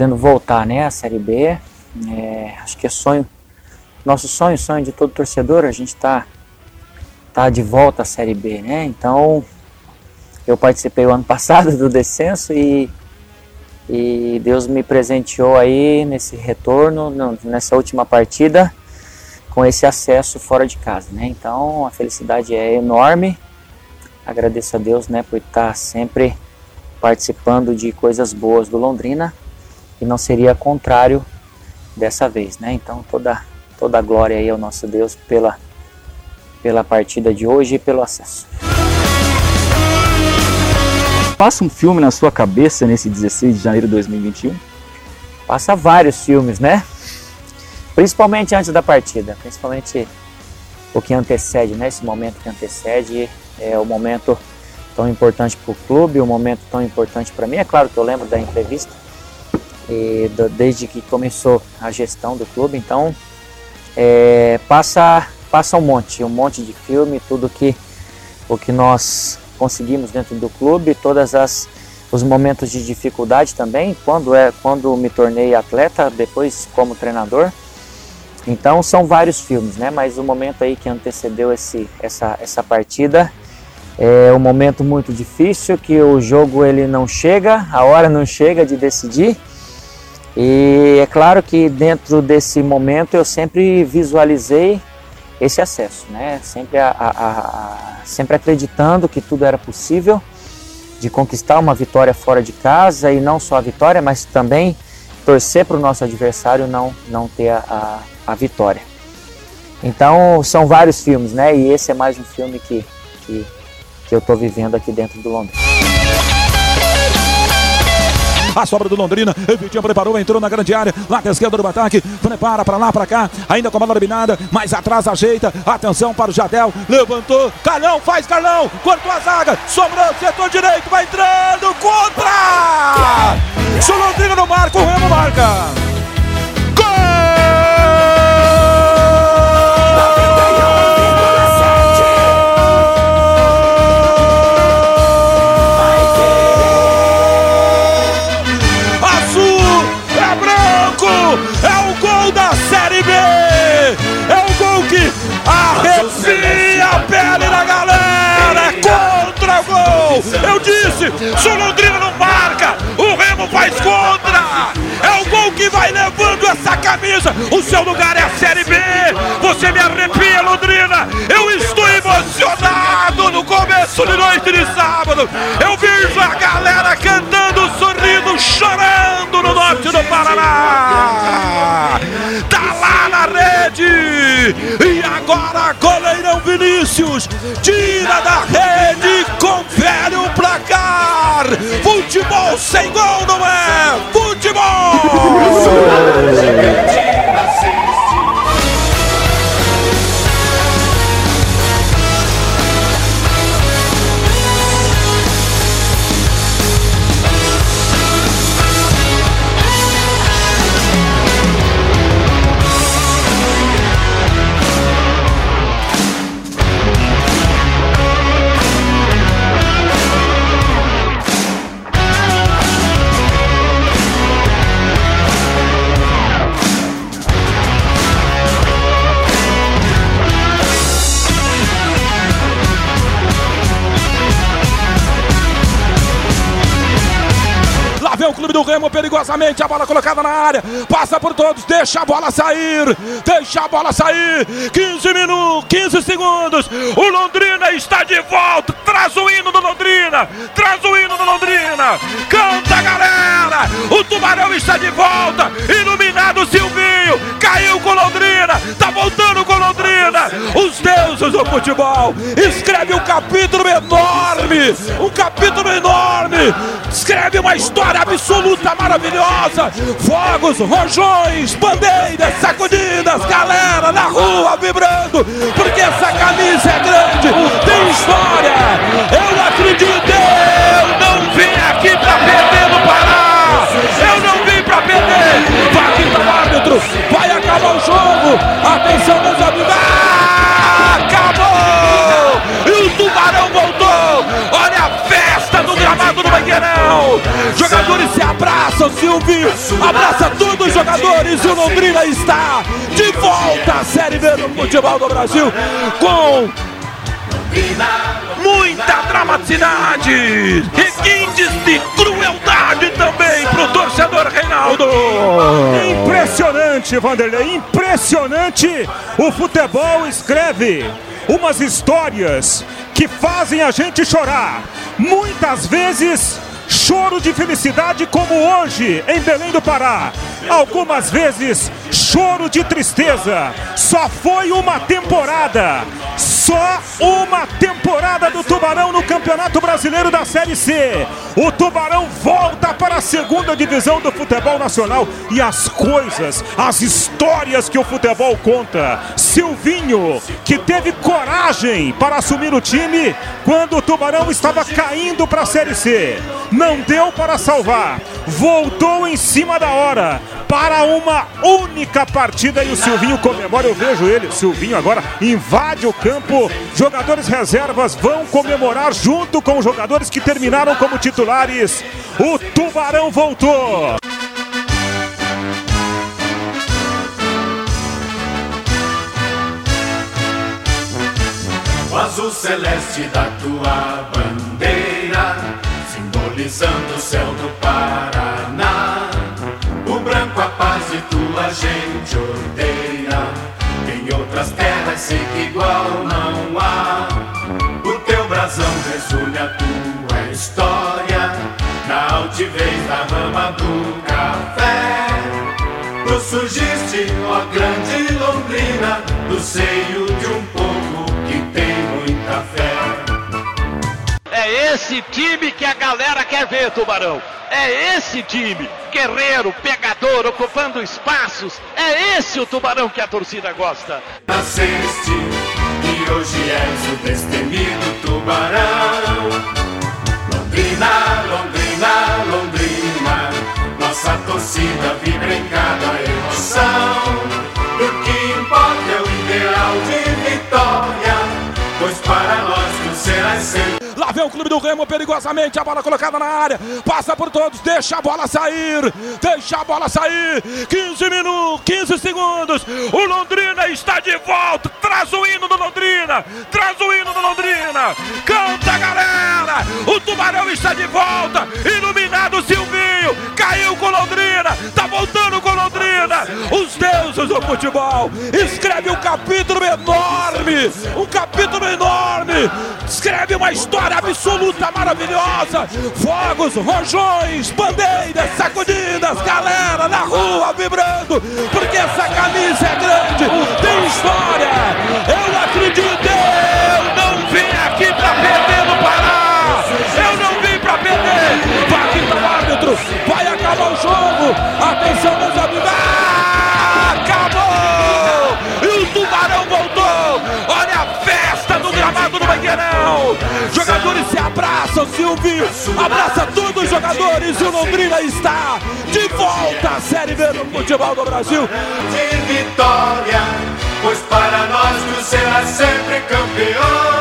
podendo voltar né, à Série B. É, acho que é sonho, nosso sonho, sonho de todo torcedor, a gente está tá de volta à Série B, né? Então, eu participei o ano passado do descenso e, e Deus me presenteou aí nesse retorno, nessa última partida, com esse acesso fora de casa, né? Então, a felicidade é enorme. Agradeço a Deus, né, por estar sempre participando de coisas boas do Londrina e não seria contrário dessa vez, né? Então toda toda a glória aí ao nosso Deus pela pela partida de hoje e pelo acesso. Passa um filme na sua cabeça nesse 16 de janeiro de 2021? Passa vários filmes, né? Principalmente antes da partida, principalmente o que antecede, né? Esse momento que antecede é o momento tão importante para o clube, um momento tão importante para mim. É claro que eu lembro da entrevista e do, desde que começou a gestão do clube, então é, passa passa um monte, um monte de filme, tudo que o que nós conseguimos dentro do clube, todas as os momentos de dificuldade também, quando é quando me tornei atleta, depois como treinador. Então são vários filmes, né? Mas o momento aí que antecedeu esse essa essa partida é um momento muito difícil que o jogo ele não chega, a hora não chega de decidir. E é claro que dentro desse momento eu sempre visualizei esse acesso, né? Sempre, a, a, a, sempre acreditando que tudo era possível de conquistar uma vitória fora de casa e não só a vitória, mas também torcer para o nosso adversário não, não ter a, a, vitória. Então são vários filmes, né? E esse é mais um filme que, que que eu estou vivendo aqui dentro do Londrina. A sobra do Londrina, Vitinho preparou, entrou na grande área, lá da esquerda do ataque, prepara para lá, para cá, ainda com a bola eliminada, mais atrás ajeita, atenção para o Jadel, levantou, Carlão, faz Carlão, cortou a zaga, sobrou, setor direito, vai entrando, contra! Se o Londrina não marca, o Remo marca! Eu disse, se o Londrina não marca, o Remo faz contra. É o gol que vai levando essa camisa. O seu lugar é a Série B. Você me arrepia, Londrina. Eu estou emocionado no começo de noite de sábado. Eu vejo a galera cantando, sorrindo, chorando no norte do Paraná. Tá lá na rede. E agora, goleirão Vinícius tira da Futebol sem gol não é futebol! do Remo perigosamente, a bola colocada na área, passa por todos, deixa a bola sair, deixa a bola sair, 15 minutos, 15 segundos, o Londrina está de volta, traz o hino do Londrina, traz o hino do Londrina, canta galera, o Tubarão está de volta, iluminado Silvinho, caiu com Londrina, tá voltando os deuses do futebol, escreve um capítulo enorme, um capítulo enorme, escreve uma história absurda luta maravilhosa. Fogos, rojões, bandeiras, sacudidas, galera na rua vibrando, B do futebol do Brasil com muita dramaticidade, requintes de crueldade também pro torcedor Reinaldo. Impressionante, Vanderlei, impressionante. O futebol escreve umas histórias que fazem a gente chorar. Muitas vezes choro de felicidade como hoje em Belém do Pará. Algumas vezes choro de tristeza. Só foi uma temporada. Só uma temporada do Tubarão no Campeonato Brasileiro da Série C. O Tubarão volta para a segunda divisão do futebol nacional e as coisas, as histórias que o futebol conta. Silvinho, que teve coragem para assumir o time quando o Tubarão estava caindo para a Série C. Não deu para salvar. Voltou em cima da hora para uma única partida e o Silvinho comemora. Eu vejo ele, Silvinho agora invade o campo. Jogadores reservas vão comemorar junto com os jogadores que terminaram como titulares. O Tubarão voltou. O azul celeste da tua bandeira, simbolizando o céu do Paraná. Tua gente odeia. Em outras terras sei que igual não há. O teu brasão resume a tua história. Na altivez da rama do café. Tu surgiste, ó grande Londrina, do seio de um povo que tem muita fé. É esse time que a galera quer ver, Tubarão. É esse time, guerreiro, pegador, ocupando espaços. É esse o Tubarão que a torcida gosta. Nasceste e hoje és o destemido tubarão. Londrina, Londrina, Londrina. Nossa torcida vibra em cada emoção. O que importa é o ideal de vitória. Pois para nós tu serás sempre. Lá vem o clube do Remo perigosamente, a bola colocada na área, passa por todos, deixa a bola sair, deixa a bola sair. 15 minutos, 15 segundos. O Londrina está de volta. Traz o hino do Londrina, traz o hino do Londrina. Canta, galera! O Tubarão está de volta. Iluminado Silvinho, caiu com Londrina, tá voltando com Londrina. Os deuses do futebol. Escreve um capítulo enorme, um capítulo enorme. Escreve uma história absoluta maravilhosa. Fogos, rojões, bandeiras, sacudidas, galera na rua vibrando, porque essa camisa é grande, tem história. Eu acredito, eu não vim aqui pra perder no Pará. Eu não vim pra perder. Vai árbitro, vai acabar o jogo. Atenção, meus Jogadores se abraçam, Silvio! Abraça todos os jogadores e o Londrina está de volta à Série B do futebol do Brasil. De vitória, pois para nós tu será é sempre campeão.